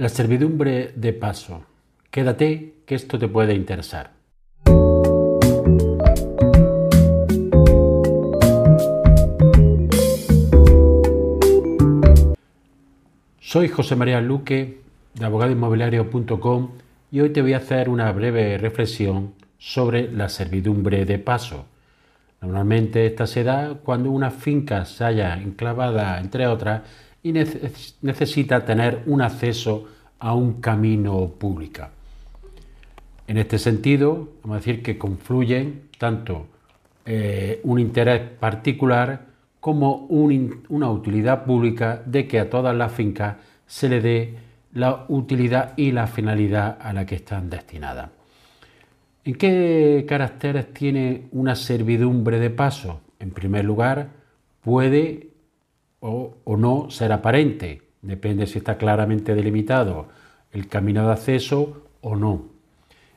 La servidumbre de paso. Quédate, que esto te puede interesar. Soy José María Luque de abogadoinmobiliario.com y hoy te voy a hacer una breve reflexión sobre la servidumbre de paso. Normalmente esta se da cuando una finca se haya enclavada entre otras y necesita tener un acceso a un camino público. En este sentido, vamos a decir que confluyen tanto eh, un interés particular como una utilidad pública de que a todas las fincas se le dé la utilidad y la finalidad a la que están destinadas. ¿En qué caracteres tiene una servidumbre de paso? En primer lugar, puede o, no ser aparente, depende si está claramente delimitado el camino de acceso o no.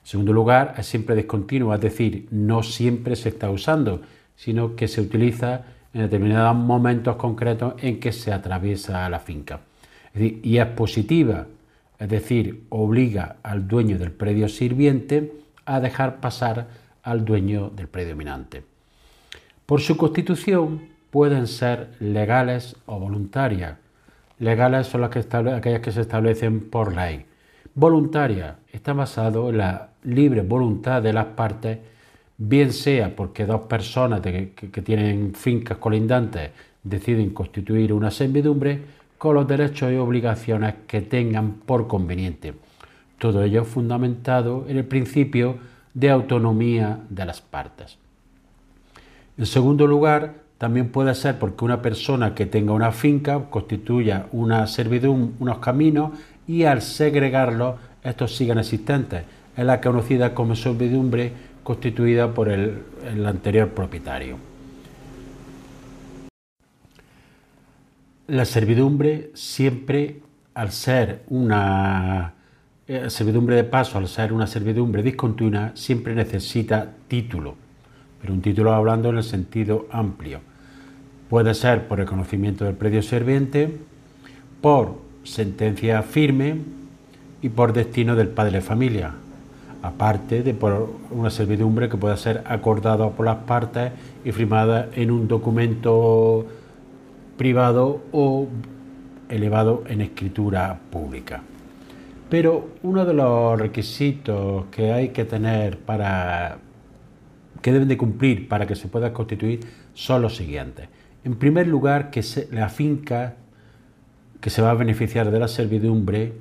En segundo lugar, es siempre discontinuo, es decir, no siempre se está usando, sino que se utiliza en determinados momentos concretos en que se atraviesa la finca. y es positiva, es decir, obliga al dueño del predio sirviente a dejar pasar al dueño del predio dominante. Por su constitución, pueden ser legales o voluntarias. Legales son las que aquellas que se establecen por ley. Voluntaria está basado en la libre voluntad de las partes, bien sea porque dos personas que, tienen fincas colindantes deciden constituir una servidumbre con los derechos y obligaciones que tengan por conveniente. Todo ello fundamentado en el principio de autonomía de las partes. En segundo lugar, también puede ser porque una persona que tenga una finca constituya una servidumbre, unos caminos y al segregarlos estos sigan existentes. Es la conocida como servidumbre constituida por el, anterior propietario. La servidumbre siempre, al ser una eh, servidumbre de paso, al ser una servidumbre discontinua, siempre necesita título, pero un título hablando en el sentido amplio Puede ser por reconocimiento del predio serviente, por sentencia firme y por destino del padre de familia, aparte de por una servidumbre que pueda ser acordada por las partes y firmada en un documento privado o elevado en escritura pública. Pero uno de los requisitos que hay que tener para que deben de cumplir para que se pueda constituir son los siguientes. En primer lugar, que la finca que se va a beneficiar de la servidumbre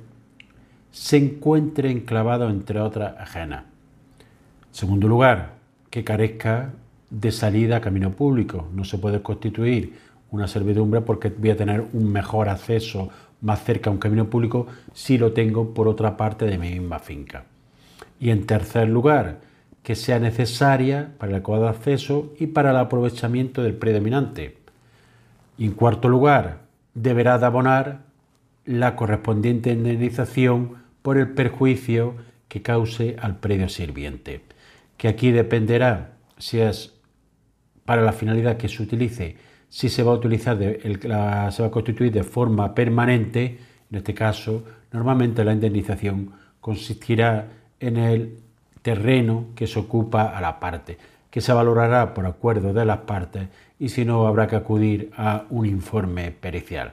se encuentre enclavado entre otras ajenas. En segundo lugar, que carezca de salida a camino público. No se puede constituir una servidumbre porque voy a tener un mejor acceso más cerca a un camino público si lo tengo por otra parte de mi misma finca. Y en tercer lugar, que sea necesaria para el adecuado acceso y para el aprovechamiento del predominante en cuarto lugar, deberá de abonar la correspondiente indemnización por el perjuicio que cause al predio sirviente, que aquí dependerá si es para la finalidad que se utilice, si se va a utilizar, se va a constituir de forma permanente, en este caso, normalmente la indemnización consistirá en el terreno que se ocupa a la parte que se valorará por acuerdo de las partes y si no habrá que acudir a un informe pericial.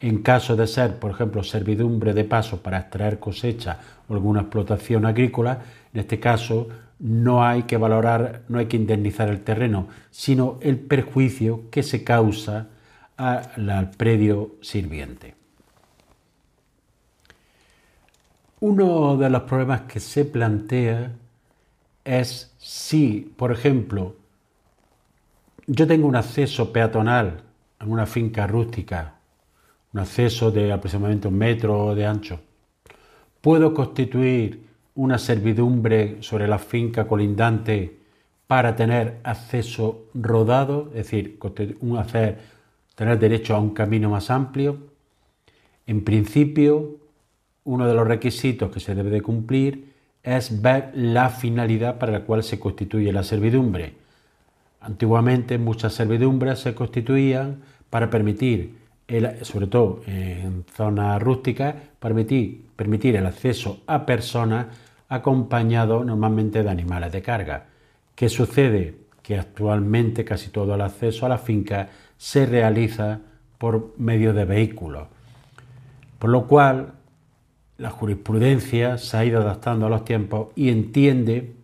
En caso de ser, por ejemplo, servidumbre de paso para extraer cosecha o alguna explotación agrícola, en este caso no hay que valorar, no hay que indemnizar el terreno, sino el perjuicio que se causa al predio sirviente. Uno de los problemas que se plantea es si, por ejemplo, yo tengo un acceso peatonal en una finca rústica, un acceso de aproximadamente un metro de ancho, puedo constituir una servidumbre sobre la finca colindante para tener acceso rodado, es decir, hacer, tener derecho a un camino más amplio. En principio, uno de los requisitos que se debe de cumplir es ver la finalidad para la cual se constituye la servidumbre. Antiguamente muchas servidumbres se constituían para permitir sobre todo en zonas rústicas, permitir, permitir el acceso a personas acompañados normalmente de animales de carga. ¿Qué sucede? Que actualmente casi todo el acceso a la finca se realiza por medio de vehículos, por lo cual la jurisprudencia se ha ido adaptando a los tiempos y entiende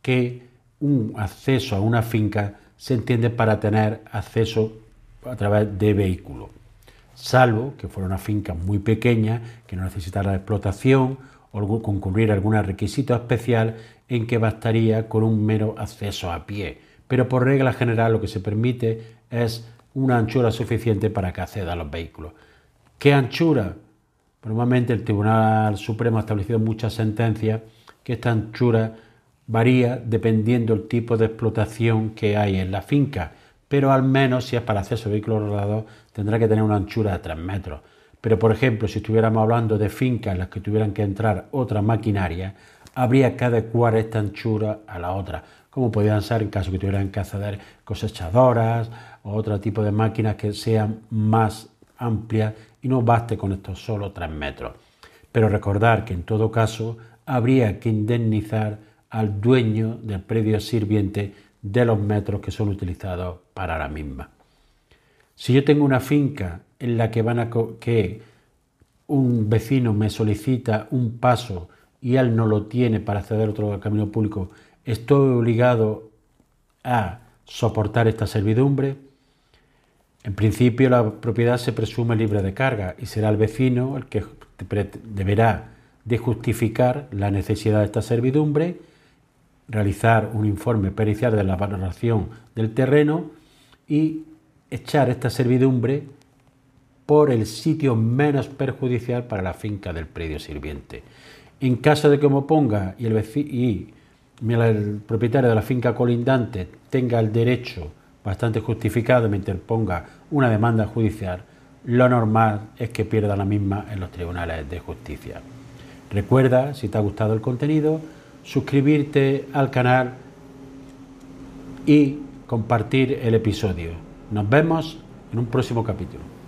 que un acceso a una finca se entiende para tener acceso a través de vehículos, salvo que fuera una finca muy pequeña, que no necesitara explotación o concurrir algún requisito especial en que bastaría con un mero acceso a pie. Pero por regla general lo que se permite es una anchura suficiente para que acceda a los vehículos. ¿Qué anchura? Normalmente el Tribunal Supremo ha establecido muchas sentencias que esta anchura varía dependiendo del tipo de explotación que hay en la finca, pero al menos si es para acceso a vehículos rodados tendrá que tener una anchura de 3 metros. Pero por ejemplo, si estuviéramos hablando de fincas en las que tuvieran que entrar otra maquinaria, habría que adecuar esta anchura a la otra, como podrían ser en caso que tuvieran que acceder cosechadoras o otro tipo de máquinas que sean más amplias y no baste con estos solo 3 metros. Pero recordar que en todo caso habría que indemnizar al dueño del predio sirviente de los metros que son utilizados para la misma. Si yo tengo una finca en la que, van a que un vecino me solicita un paso y él no lo tiene para acceder a otro camino público, estoy obligado a soportar esta servidumbre. En principio la propiedad se presume libre de carga y será el vecino el que deberá de justificar la necesidad de esta servidumbre realizar un informe pericial de la valoración del terreno y echar esta servidumbre por el sitio menos perjudicial para la finca del predio sirviente. En caso de que me ponga y el, y el propietario de la finca colindante tenga el derecho bastante justificado me interponga una demanda judicial, lo normal es que pierda la misma en los tribunales de justicia. Recuerda, si te ha gustado el contenido, suscribirte al canal y compartir el episodio. Nos vemos en un próximo capítulo.